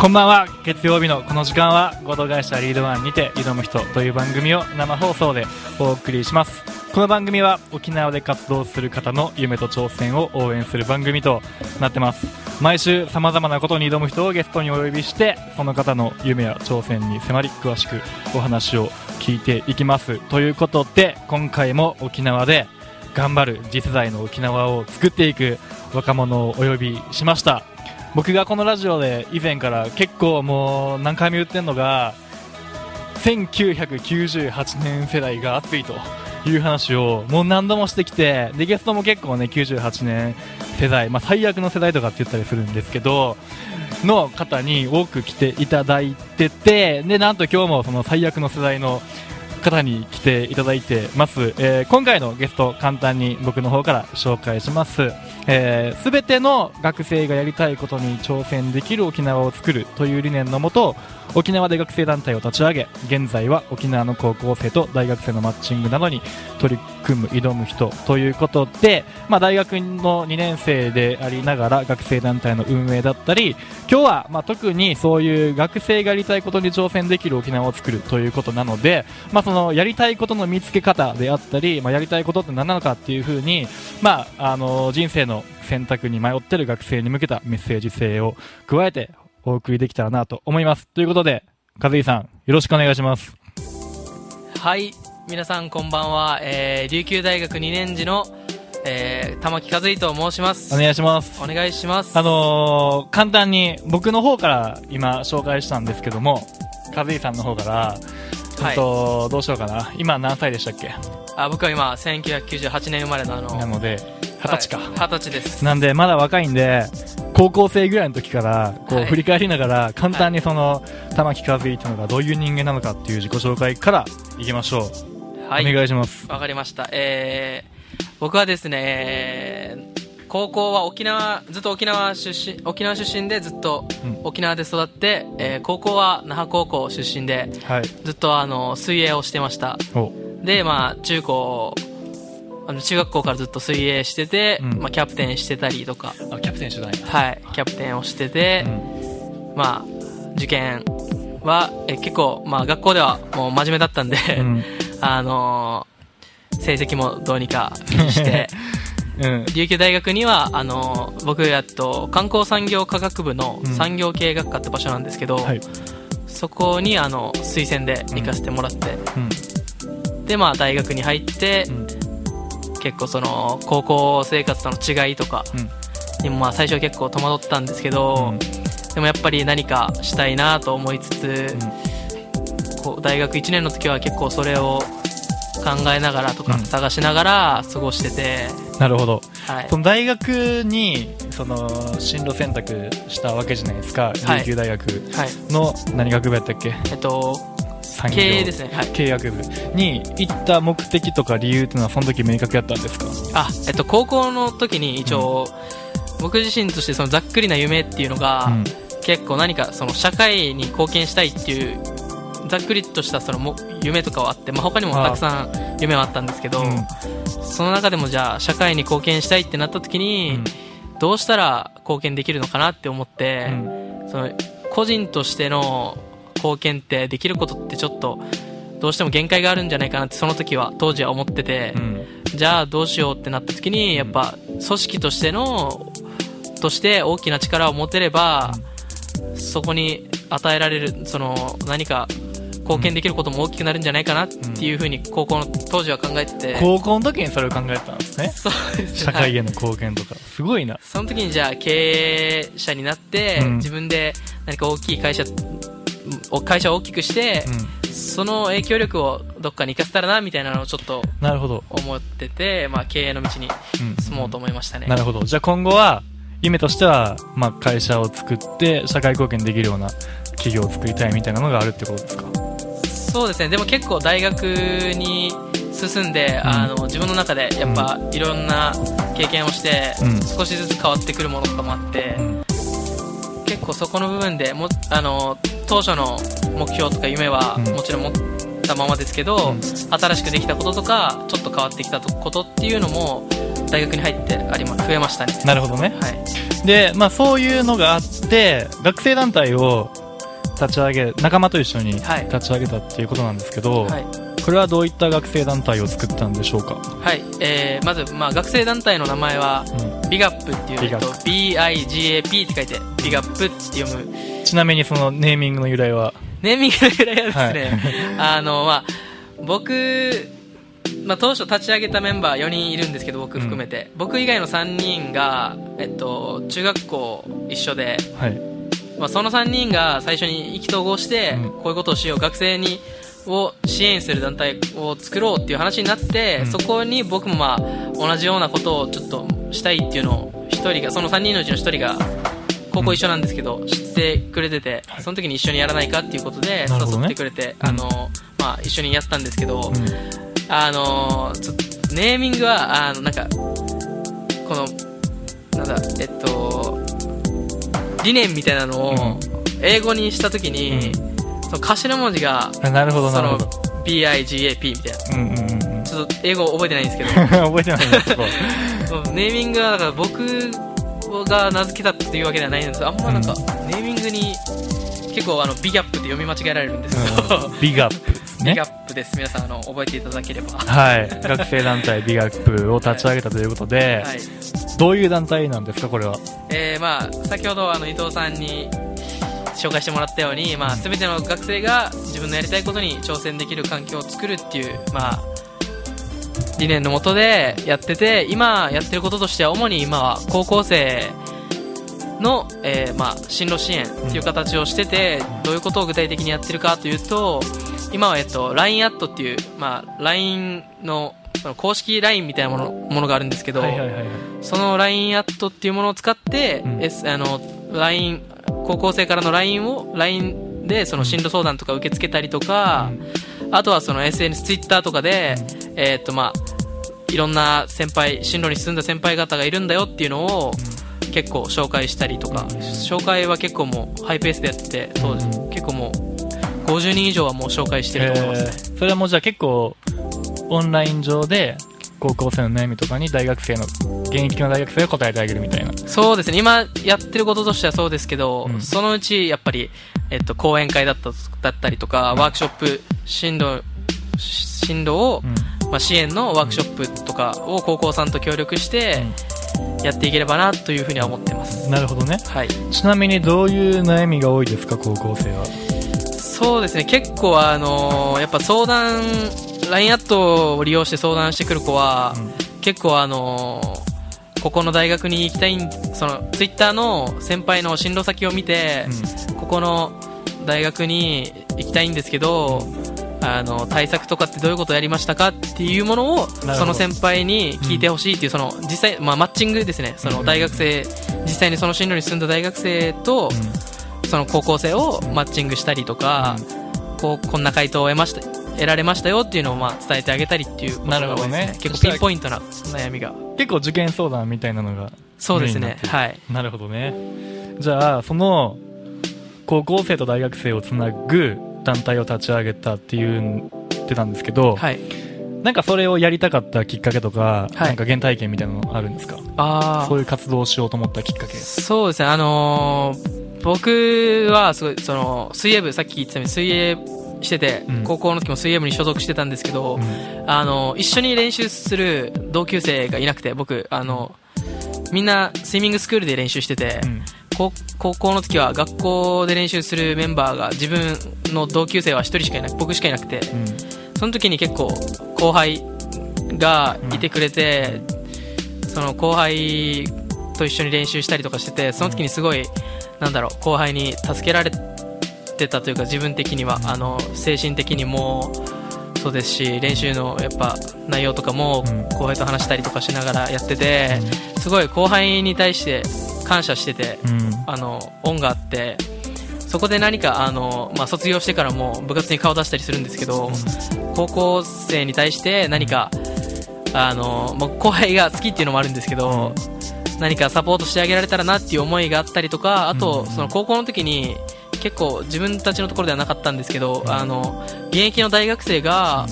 こんばんは。月曜日のこの時間は合同会社リードワンにて挑む人という番組を生放送でお送りします。この番組は沖縄で活動する方の夢と挑戦を応援する番組となってます。毎週様々なことに挑む人をゲストにお呼びしてその方の夢や挑戦に迫り詳しくお話を聞いていきます。ということで今回も沖縄で頑張る次世代の沖縄を作っていく若者をお呼びしました。僕がこのラジオで以前から結構もう何回も言ってるのが1998年世代が熱いという話をもう何度もしてきてでゲストも結構ね98年世代、まあ、最悪の世代とかって言ったりするんですけどの方に多く来ていただいててでなんと今日もその最悪の世代の方に来ていただいてます、えー、今回のゲスト簡単に僕の方から紹介します。すべ、えー、ての学生がやりたいことに挑戦できる沖縄を作るという理念のもと沖縄で学生団体を立ち上げ現在は沖縄の高校生と大学生のマッチングなどに取り組む挑む人ということで、まあ、大学の2年生でありながら学生団体の運営だったり今日はま特にそういう学生がやりたいことに挑戦できる沖縄を作るということなので、まあ、そのやりたいことの見つけ方であったり、まあ、やりたいことって何なのかっていうふうに、まあ、あの人生の選択に迷っている学生に向けたメッセージ性を加えてお送りできたらなと思います。ということで、和井さん、よろしくお願いします。はい、皆さんこんばんは。えー、琉球大学2年次の、えー、玉木和井と申します。お願いします。お願いします。あのー、簡単に僕の方から今紹介したんですけども、和井さんの方から、はい、とどうしようかな。今何歳でしたっけ？あ僕は今、1998年生まれのあの。なので、二十歳か。二、十、歳です。なんで、まだ若いんで、高校生ぐらいの時からこう振り返りながら簡単にその玉木和之というのがどういう人間なのかっていう自己紹介からいきましょう。はい。お願いします。わかりました。えー、僕はですね、高校は沖縄、ずっと沖縄出身、沖縄出身でずっと沖縄で育って、うん、えー、高校は那覇高校出身で、はい、ずっとあの、水泳をしてました。で、まあ、中高、あの中学校からずっと水泳してて、うん、まあ、キャプテンしてたりとか。あキャプテンしてたはいキャプテンをしてて、うん、まあ受験はえ結構、まあ、学校ではもう真面目だったんで、うん、あのー、成績もどうにかして、うん、琉球大学にはあのー、僕やっと観光産業科学部の産業経営学科って場所なんですけど、はい、そこにあの推薦で行かせてもらって、でまあ大学に入って、結構その高校生活との違いとかにもまあ最初結構戸惑ったんですけど、うん、でもやっぱり何かしたいなと思いつつ、うん、こう大学1年の時は結構それを考えながらとか探しながら過ごしてて、うん、なるほど、はい、その大学にその進路選択したわけじゃないですか、琉球大学。の何学部やったっけ、えっと経営ですね、はい、経営学部。に行った目的とか理由っていうのはその時明確やったんですか？あ、えっと、高校の時に一応、うん、僕自身としてそのざっくりな夢っていうのが、うん、結構何かその社会に貢献したいっていうざっくりとしたそのも夢とかはあって、まあ、他にもたくさん夢はあったんですけど、うん、その中でもじゃあ社会に貢献したいってなった時に、どうしたら貢献できるのかなって思って、その個人としての貢献ってできることってちょっとどうしても限界があるんじゃないかなってその時は当時は思ってて、うん、じゃあどうしようってなった時にやっぱ組織としてのとして大きな力を持てれば、そこに与えられるその何か貢献できることも大きくなるんじゃないかなっていうふうに高校の当時は考えてて、高校の時にそれを考えてたんですね。そうです社会への貢献とか、すごいな。その時にじゃあ経営者になって、自分で何か大きい会社会社を大きくして、うん、その影響力をどっかに生かせたらなみたいなのをちょっとなるほど。思ってて、まあ、経営の道に進もうと思いましたね、うん、なるほど。じゃあ今後は夢としては、まあ、会社を作って社会貢献できるような企業を作りたいみたいなのがあるってことですかそうですね。でも結構大学に進んで、うん、あの自分の中でやっぱいろんな経験をして、少しずつ変わってくるものとかもあって、結構そこの部分でもあの当初の目標とか夢はもちろん持ったままですけど、うん、新しくできたこととかちょっと変わってきたことっていうのも大学に入ってあり、ま、増えましたね。なるほどね。はい。で、まあ、そういうのがあって学生団体を立ち上げ仲間と一緒にはい。立ち上げたっていうことなんですけど、はい。これはどういった学生団体を作ったんでしょうか、はい。えー、まず、まあ、学生団体の名前はうん。ビガップっていうと BIGAP って書いてビガップって読む。ちなみにそのネーミングの由来は？ネーミングの由来はですね、あのまあ僕まあ、当初立ち上げたメンバー4人いるんですけど僕含めて、僕以外の3人が、えっと、中学校一緒で、はいまあ、その3人が最初に意気投合して、うん。こういうことをしよう学生にを支援する団体を作ろうっていう話になって、うん。そこに僕もまあ同じようなことをちょっとしたいっていうのを1人がその3人のうちの1人が高校一緒なんですけど、知ってくれててその時に一緒にやらないかっていうことで誘ってくれて、うん。あのまあ、一緒にやったんですけど、うん。あのネーミングはあのなんかこのなんだえっと理念みたいなのを英語にした時に、その頭文字があなるほどそのなるほど。BIGAP みたいな。うんうんうんうん。ちょっと英語覚えてないんですけど。覚えてないんですけど ネーミングはだから僕が名付けたっていうわけではないんです。あんまなんか、ネーミングに結構あのビギャップって読み間違えられるんですけど、うん。ビッグアップね。ビギャップです。皆さんあの覚えていただければ。ははい。学生団体ビッグアップを立ち上げたということで、い。どういう団体なんですかこれは？えーまあ、先ほどあの伊藤さんに紹介してもらったように、まあ、全ての学生が自分のやりたいことに挑戦できる環境を作るっていう、まあ、理念のもとでやってて今やってることとしては主に今は高校生の、えーまあ、進路支援っていう形をしてて、どういうことを具体的にやってるかというと今は、えっと、LINE アットっていう、まあ、LINE のその公式 LINE みたいなものものがあるんですけど、はいはいはいはい。その LINE アットっていうものを使って、うん。S あの LINE 高校生からの LINE を LINE でその進路相談とか受け付けたりとか、あとはその SNS、Twitter とかで、えーっとまあいろんな先輩進路に進んだ先輩方がいるんだよっていうのを結構紹介したりとか、紹介は結構もうハイペースでやってて、結構もう50人以上はもう紹介してると思いますね。えー。それはもうじゃあ結構オンライン上で高校生の悩みとかに大学生の現役の大学生が答えてあげるみたいな。そうですね、今やってることとしてはそうですけど、うん。そのうちやっぱり、えっと、講演会だっただったりとか、ワークショップ、進路、進路を、うん。まあ、支援のワークショップとかを高校さんと協力してやっていければなというふうには思ってます。なるほどね。はい。ちなみにどういう悩みが多いですか高校生は？そうですね、結構あのーやっぱ相談、LINE アットを利用して相談してくる子は、結構あのーここの大学に行きたいん、その、ツイッターの先輩の進路先を見て、ここの大学に行きたいんですけど、あの対策とかってどういうことをやりましたかっていうものをその先輩に聞いてほしいっていうその実際、まあ、マッチングですね。その大学生実際にその進路に住んだ大学生とその高校生をマッチングしたりとか、こうこんな回答を得ました得られましたよっていうのをまあ伝えてあげたりっていうことが多いですなるほどね結構ピンポイントな悩みが。結構受験相談みたいなのがそうですね。はい。なるほどね。じゃあその高校生と大学生をつなぐ団体を立ち上げたって言ってたんですけど、はい。なんかそれをやりたかったきっかけとか、はい。なんか原体験みたいなのあるんですか？あそういう活動をしようと思ったきっかけ。そうですね、あのー僕はすごいその水泳部、さっき言ってたように水泳してて、うん。高校の時も水泳部に所属してたんですけど、うん。あの一緒に練習する同級生がいなくて、僕、あのみんなスイミングスクールで練習してて、うん。高高校の時は学校で練習するメンバーが自分の同級生は1人しかいなく僕しかいなくて、その時に結構後輩がいてくれて、その後輩と一緒に練習したりとかしててその時にすごいなんだろう後輩に助けられてたというか自分的にはあの精神的にもそうですし練習のやっぱ内容とかもうん。後輩と話したりとかしながらやっててすごい後輩に対して感謝しててうん。あの恩があってそこで何かあの、まあ、卒業してからも部活に顔出したりするんですけど、高校生に対して何かあの、もう後輩が好きっていうのもあるんですけど、何かサポートしてあげられたらなっていう思いがあったりとかあと、うん。その高校の時に結構自分たちのところではなかったんですけど、あの現役の大学生が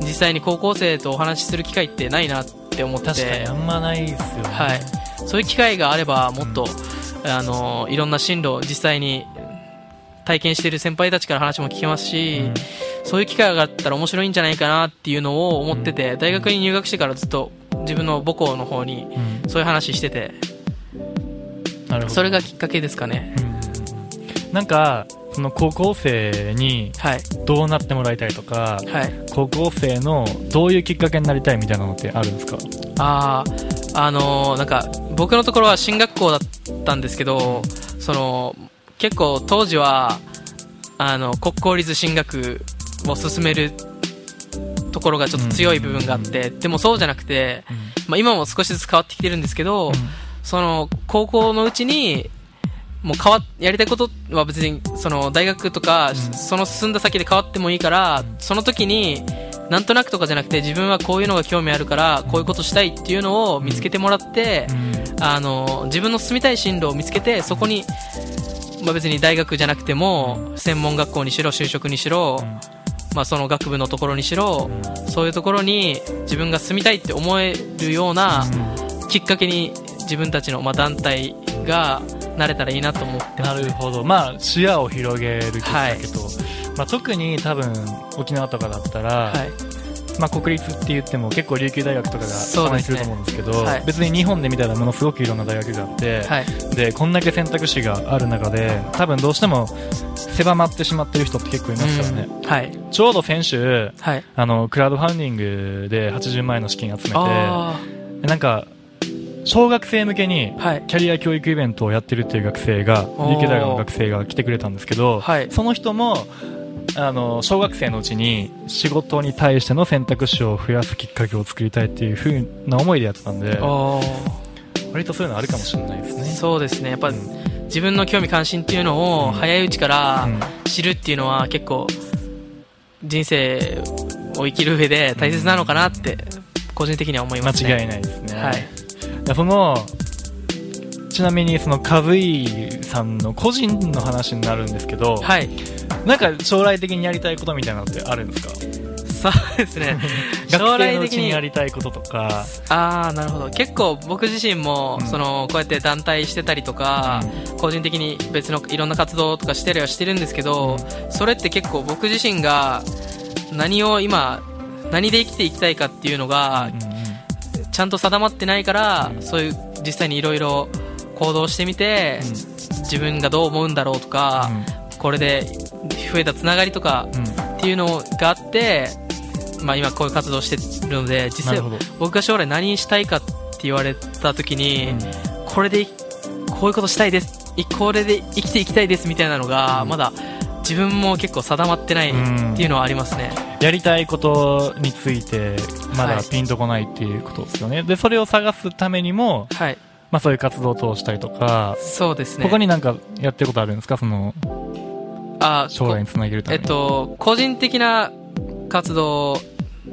実際に高校生とお話しする機会ってないなっって思って。確かにあんまないですよね。はい、そういう機会があればもっと、あのいろんな進路を実際に体験している先輩たちから話も聞けますし、うん。そういう機会があったら面白いんじゃないかなっていうのを思ってて、大学に入学してからずっと自分の母校の方にうん。そういう話してて。なるほど。それがきっかけですかね。うん。なんか、その高校生にはい。どうなってもらいたいとか、はい。高校生のどういうきっかけになりたいみたいなのってあるんですか？あああのーなんか僕のところは進学校だったんですけどその結構当時はあの国公立進学を進めるところがちょっと強い部分があって、でもそうじゃなくて、まあ、今も少しずつ変わってきてるんですけど、その高校のうちにもう変わやりたいことは別にその大学とか、ん。その進んだ先で変わってもいいから、その時になんとなくとかじゃなくて自分はこういうのが興味あるからこういうことしたいっていうのを見つけてもらって、うん。あの自分の進みたい進路を見つけてそこに、まあ、別に大学じゃなくても専門学校にしろ就職にしろ、まあ、その学部のところにしろ、そういうところに自分が住みたいって思えるようなきっかけに自分たちのまあ団体がなれたらいいなと思ってます、ね、なるほど。まあ、視野を広げるきっかけと、まあ、特に多分、沖縄とかだったら、はいまあ、国立って言っても結構琉球大学とかがそうですると思うんですけど、はい。別に日本で見たらものすごくいろんな大学があって、はい。で、こんだけ選択肢がある中で、多分どうしても狭まってしまってる人って結構いますからね。うん。はい。ちょうど先週、はい。あの、クラウドファンディングで80万円の資金集めて、なんか、小学生向けにキャリア教育イベントをやってるっていう学生が、おー。琉球大学の学生が来てくれたんですけど、はい。その人も、あの、小学生のうちに仕事に対しての選択肢を増やすきっかけを作りたいっていう風な思いでやってたんで、割とそういうのあるかもしれないですね。そうですね。やっぱうん自分の興味関心っていうのをうん早いうちからうん。知るっていうのは結構人生を生きる上で大切なのかなって個人的には思いますね。間違いないですね。はい。その、ちなみにそのカズイさんの個人の話になるんですけど、はいなんか将来的にやりたいことみたいなのってあるんですか？そうですね。将来的にやりたいこととか、ああなるほど。結構僕自身も、うん。そのこうやって団体してたりとか、個人的に別のいろんな活動とかしてりはしてるんですけど、それって結構僕自身が何を今何で生きていきたいかっていうのがうんうんちゃんと定まってないから、うんそういう実際にいろいろ行動してみて、自分がどう思うんだろうとか、これで増えたつながりとかうん。うんっていうのがあって、まあ、今こういう活動してるので実際。僕が将来何したいかって言われた時に、うん。これでこういうことしたいです。いこれで生きていきたいですみたいなのが、うん。まだ自分も結構定まってないっていうのはありますね、やりたいことについて、まだはい。ピンとこないっていうことですよね。で、それを探すためにも、はい。まあそういう活動を通したりとか、そうですね。他になんかやってることあるんですか？その、あ将来につなげるたえっめに。と個人的な活動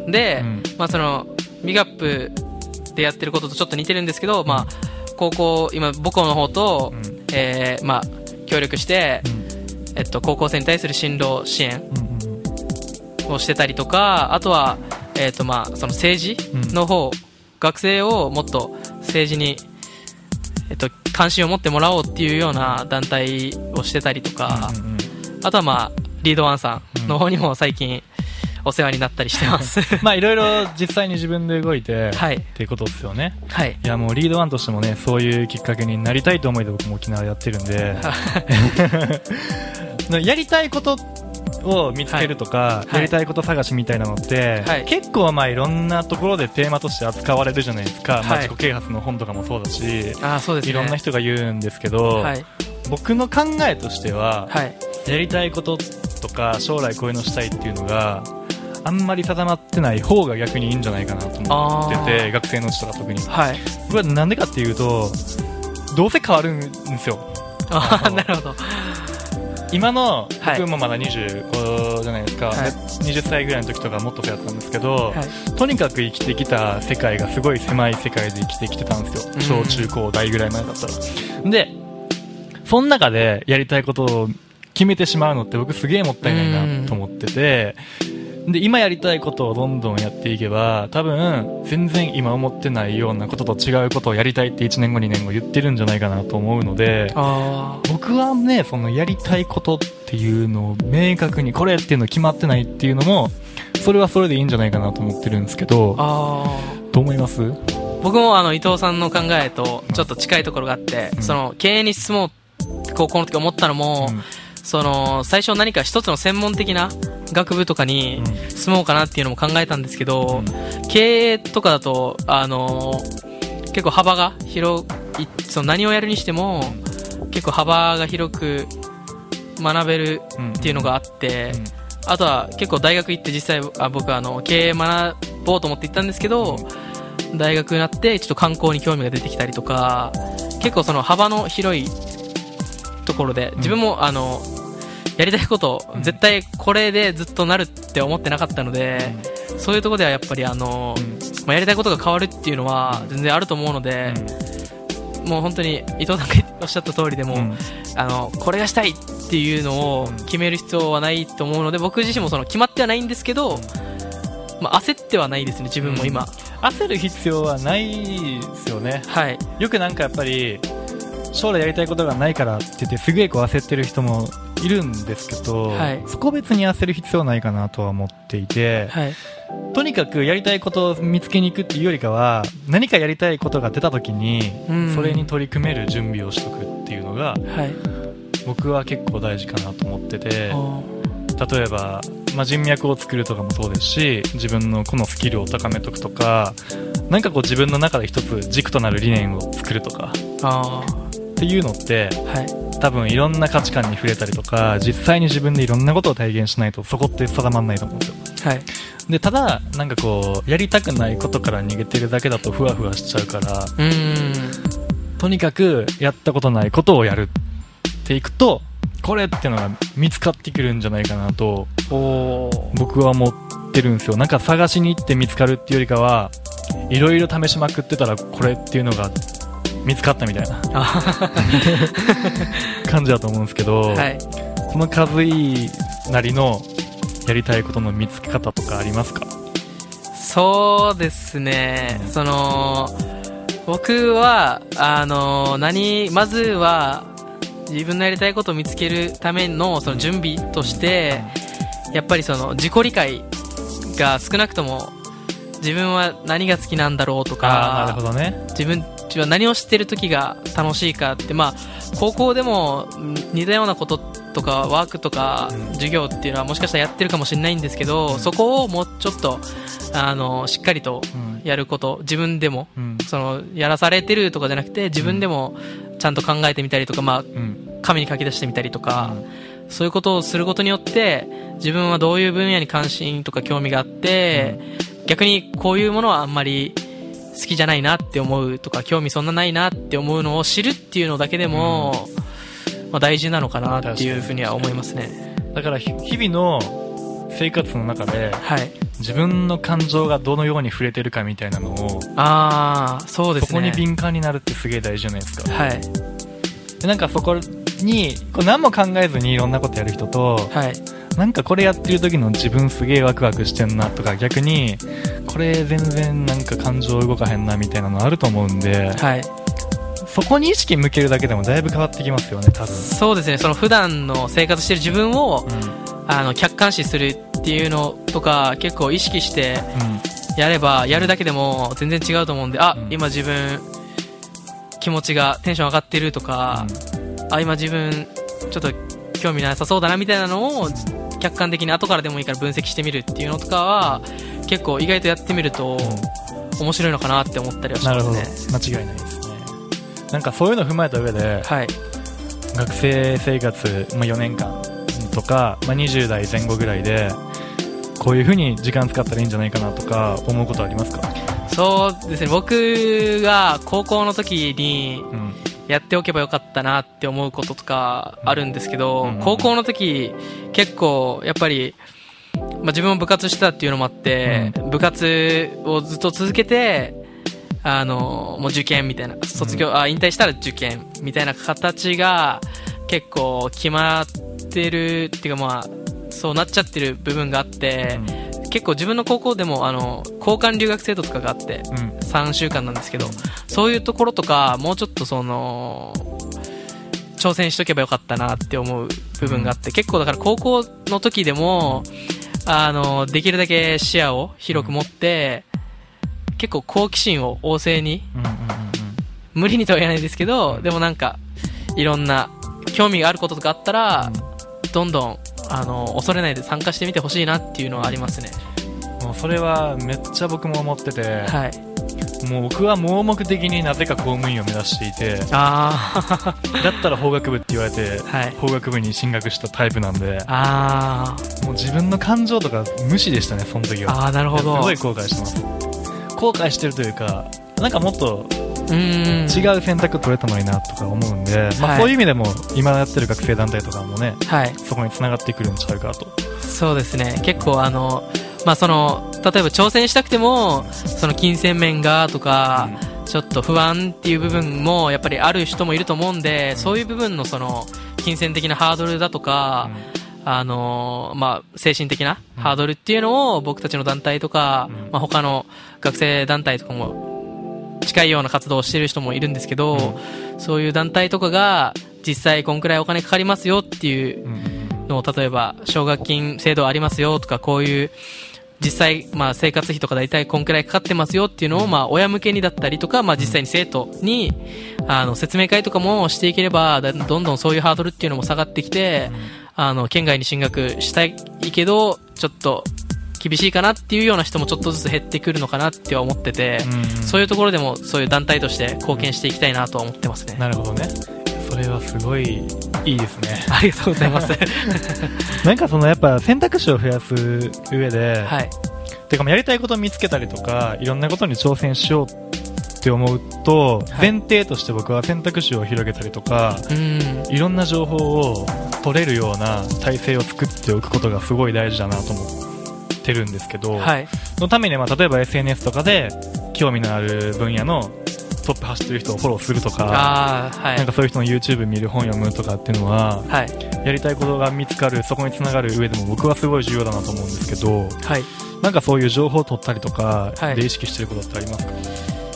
で、うん。まあ、そのミガップでやってることとちょっと似てるんですけど、まあ、高校今母校の方と、うん。えーまあ、協力して、うん。えっと、高校生に対する進路支援をしてたりとかあとは、えっとまあ、その政治の方、学生をもっと政治に、えっと、関心を持ってもらおうっていうような団体をしてたりとか、うんうんうんあとは、まあ、リードワンさんの方にも最近お世話になったりしてます。まあいろいろ実際に自分で動いて、はいっていうことですよね。はい。いやもうリードワンとしてもね、そういうきっかけになりたいと思いで僕も沖縄でやってるんで、やりたいことを見つけるとか、いやりたいこと探しみたいなのって、はい結構まあいろんなところでテーマとして扱われるじゃないですか。まあはい自己啓発の本とかもそうだし、ああ、そうですね。いろんな人が言うんですけど、はい。僕の考えとしては、はい。やりたいこととか将来こういうのしたいっていうのがあんまり定まってない方が逆にいいんじゃないかなと思ってあて学生のうちとか特にはい。これはなんでかっていうとどうせ変わるんですよ。ああ、なるほど。今のはい。僕もまだ25じゃないですか、はい。で20歳ぐらいの時とかもっとそうやったんですけど、はい。とにかく生きてきた世界がすごい狭い世界で生きてきてたんですよ。うん。小中高大ぐらいまでだったら。でその中でやりたいことを決めてしまうのって僕すげえもったいないなと思ってて。で、今やりたいことをどんどんやっていけば、多分、全然今思ってないようなことと違うことをやりたいって1年後2年後言ってるんじゃないかなと思うので、あ僕はね、そのやりたいことっていうのを明確に、これっていうの決まってないっていうのも、それはそれでいいんじゃないかなと思ってるんですけど、あどう思います？僕もあの伊藤さんの考えとちょっと近いところがあって、うんその経営に進もうって高校の時思ったのも、うんその最初何か一つの専門的な学部とかに進もうかなっていうのも考えたんですけど、経営とかだとあの結構幅が広いその何をやるにしても結構幅が広く学べるうんっていうのがあって、あとは結構大学行って実際あ僕はあの経営学ぼうと思って行ったんですけど、大学になってちょっと観光に興味が出てきたりとか結構その幅の広いところで自分もあのやりたいことうん。絶対これでずっとなるって思ってなかったので、そういうところではやっぱりあの、まあ、やりたいことが変わるっていうのは全然あると思うので、もう本当に伊藤さんがおっしゃった通りでも、うん。あのこれがしたいっていうのを決める必要はないと思うので僕自身もその決まってはないんですけど、まあ、焦ってはないですね自分も今、焦る必要はないですよね。はい。よくなんかやっぱり、将来やりたいことがないからって言ってすげえこう焦ってる人もいるんですけど、はい。そこ別に焦る必要はないかなとは思っていて、はい。とにかくやりたいことを見つけに行くっていうよりかは、何かやりたいことが出た時にうん、それに取り組める準備をしとくっていうのが、はい。僕は結構大事かなと思ってて、あ例えば、まあ、人脈を作るとかもそうですし自分のこのスキルを高めとくとかなんかこう自分の中で一つ軸となる理念を作るとかっていうのってーはい。多分いろんな価値観に触れたりとか実際に自分でいろんなことを体現しないとそこって定まんないと思うんですよ。はい。でただなんかこうやりたくないことから逃げてるだけだとふわふわしちゃうからうーん。とにかくやったことないことをやるっていくとこれっていうのが見つかってくるんじゃないかなと僕は思ってるんですよ。なんか探しに行って見つかるっていうよりかはいろいろ試しまくってたらこれっていうのが見つかったみたいな。あ感じだと思うんですけど、はい。この和いなりのやりたいことの見つけ方とかありますか？そうですね。その僕はあの何まずは自分のやりたいことを見つけるためのその準備としてやっぱりその自己理解が少なくとも自分は何が好きなんだろうとかほどね。自分は何を知ってる時が楽しいかってまあ高校でもん似たようなこととかワークとかうん。授業っていうのはもしかしたらやってるかもしれないんですけど、そこをもうちょっとあのしっかりとうん。やること自分でもうん。そのやらされてるとかじゃなくて自分でもちゃんと考えてみたりとか、まあ、うん。紙に書き出してみたりとか、そういうことをすることによって自分はどういう分野に関心とか興味があって、逆にこういうものはあんまり好きじゃないなって思うとか興味そんなないなって思うのを知るっていうのだけでも、まあ、大事なのかなっていうふうには思いますね。だからひ日々の生活の中ではい。自分の感情がどのように触れてるかみたいなのをああそうですね。そこに敏感になるってすげえ大事じゃないですか。はい。でなんかそこにこう何も考えずにいろんなことやる人とはいなんかこれやってる時の自分すげえワクワクしてんなとか逆にこれ全然なんか感情動かへんなみたいなのあると思うんではい。そこに意識向けるだけでもだいぶ変わってきますよね多分。そうですね。その普段の生活してる自分をうん。あの客観視するっていうのとか結構意識してうん。やればやるだけでも全然違うと思うんであ、うん。今自分気持ちがテンション上がってるとか、あ今自分ちょっと興味なさそうだなみたいなのを客観的に後からでもいいから分析してみるっていうのとかは結構意外とやってみると面白いのかなって思ったりはしますね。間違いないですね。なんかそういうの踏まえた上ではい学生生活、まあ、4年間とか、まあ、20代前後ぐらいでこういう風に時間使ったらいいんじゃないかなとか思うことありますか、そうですね。僕が高校の時にうんやっておけばよかったなって思うこととかあるんですけど、うん高校の時結構やっぱり、まあ、自分も部活してたっていうのもあって、部活をずっと続けてあのもう受験みたいな卒業、あ引退したら受験みたいな形が結構決まってるっていうかまあそうなっちゃってる部分があって、結構自分の高校でもあの交換留学制度とかがあってうん。3週間なんですけどそういうところとかもうちょっとその挑戦しとけばよかったなって思う部分があって、結構だから高校の時でもあのできるだけ視野を広く持って、結構好奇心を旺盛にうんうんうん無理にとは言えないですけど、でもなんかいろんな興味があることとかあったら、どんどんあの恐れないで参加してみてほしいなっていうのはありますね、もうそれはめっちゃ僕も思ってて、はい。もう僕は盲目的になぜか公務員を目指していてあだったら法学部って言われてあはい。法学部に進学したタイプなんであもう自分の感情とか無視でしたねその時ーは。あーなるほど。すごい後悔してます。後悔してるというかなんかもっと違う選択取れたのになとか思うんで、まあ、はいそういう意味でも今やってる学生団体とかもねはい。そこに繋がってくるんちゃうかと。そうですね。結構あのまあその例えば挑戦したくてもその金銭面がとか、ちょっと不安っていう部分もやっぱりある人もいると思うんで、そういう部分のその金銭的なハードルだとか、あのーまあ、精神的なハードルっていうのを僕たちの団体とか、うん。まあ、他の学生団体とかも近いような活動をしている人もいるんですけど、そういう団体とかが実際こんくらいお金かかりますよっていうのを例えば奨学金制度ありますよとかこういう実際、まあ、生活費とか大体こんくらいかかってますよっていうのを、まあ、親向けにだったりとか、まあ、実際に生徒にあの説明会とかもしていければだどんどんそういうハードルっていうのも下がってきてあの県外に進学したいけどちょっと厳しいかなっていうような人もちょっとずつ減ってくるのかなっては思ってて、うんうんそういうところでもそういう団体として貢献していきたいなとは思ってますね。なるほどねそれはすごいいいですね ありがとうございます。なんかそのやっぱ選択肢を増やす上で、はい。てかまあやりたいことを見つけたりとかいろんなことに挑戦しようって思うと、はい前提として僕は選択肢を広げたりとかうん。いろんな情報を取れるような体制を作っておくことがすごい大事だなと思ってるんですけど、はい。そのためにはまあ例えば SNS とかで興味のある分野のトップ走ってる人をフォローするとかああ、はいなん。かそういう人の YouTube 見る本読むとかっていうのははい。やりたいことが見つかるそこにつながる上でも僕はすごい重要だなと思うんですけどはい。なんかそういう情報を取ったりとかはいで意識してることってありますか、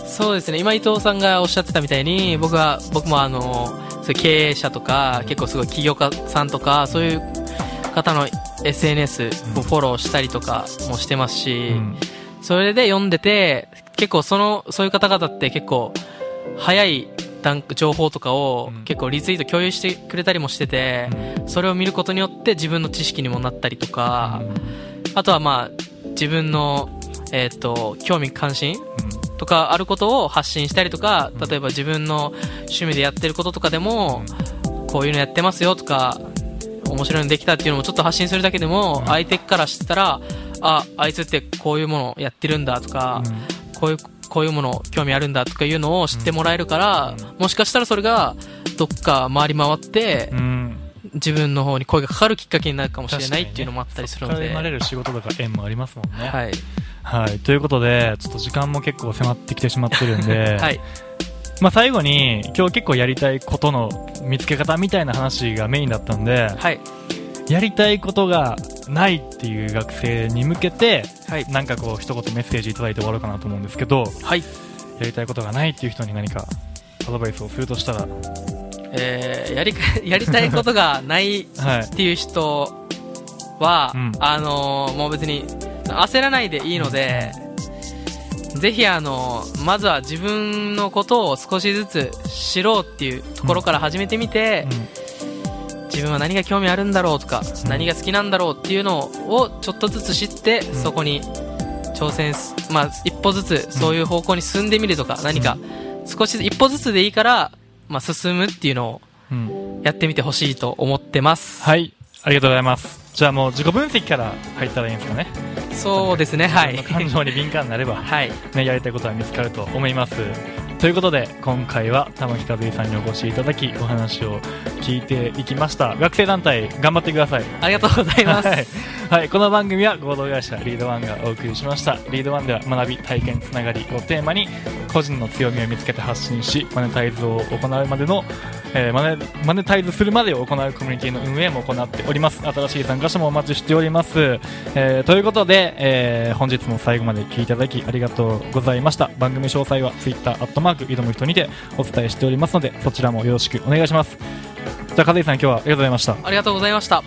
そうですね。今伊藤さんがおっしゃってたみたいに、僕は、僕もあの、そういう経営者とか、結構すごい起業家さんとか、そういう方の SNS をフォローしたりとかもしてますし、うん。それで読んでて、結構その、そういう方々って結構、早い段情報とかをうん。結構リツイート共有してくれたりもしてて、それを見ることによって自分の知識にもなったりとか、あとはまあ、自分の、えっ、と、興味関心とかあることを発信したりとか、例えば自分の趣味でやってることとかでも、こういうのやってますよとか、面白いのできたっていうのもちょっと発信するだけでも、うん相手からしたら、あ、あいつってこういうものやってるんだとか、こういう、こういうもの興味あるんだとかいうのを知ってもらえるから、もしかしたらそれがどっか回り回って自分の方に声がかかるきっかけになるかもしれないっていうのもあったりするので。生まれる仕事とか縁もありますもんね。はい。はい。ということで、ちょっと時間も結構迫ってきてしまってるんで、はい。まあ最後に、今日結構やりたいことの見つけ方みたいな話がメインだったんで、はい。やりたいことがないっていう学生に向けて、はい。なんかこう一言メッセージいただいて終わろうかなと思うんですけど、はい。やりたいことがないっていう人に何かアドバイスをするとしたら、えー、やりか、やりたいことがないはいっ。ていう人は、うんあのーもう別に焦らないでいいので、ぜひあのーまずは自分のことを少しずつ知ろうっていうところから始めてみて、自分は何が興味あるんだろうとか、うん何が好きなんだろうっていうのをちょっとずつ知って、んそこに挑戦す、まあ、一歩ずつそういう方向に進んでみるとか、何か少し一歩ずつでいいから、まあ、進むっていうのをうん。うん。やってみてほしいと思ってます。はい。ありがとうございます。じゃあもう自己分析から入ったらいいんですかね。そうですね、はい。感情に敏感になれば、はい。ね、やりたいことは見つかると思います。ということで、今回は玉城和為さんにお越しいただき、お話を聞いていきました。学生団体、頑張ってください。ありがとうございます。はい。はい、この番組は合同会社リードワンがお送りしました。リードワンでは学び、体験、つながりをテーマに、個人の強みを見つけて発信し、マネタイズを行うまでの、えーマネマネタイズするまでを行うコミュニティの運営も行っております。新しい参加者もお待ちしております。えーということで、えー本日も最後まで聞いていただきありがとうございました。番組詳細は Twitter、アットマーク、挑む人にてお伝えしておりますので、そちらもよろしくお願いします。じゃあ、和井さん今日はありがとうございました。ありがとうございました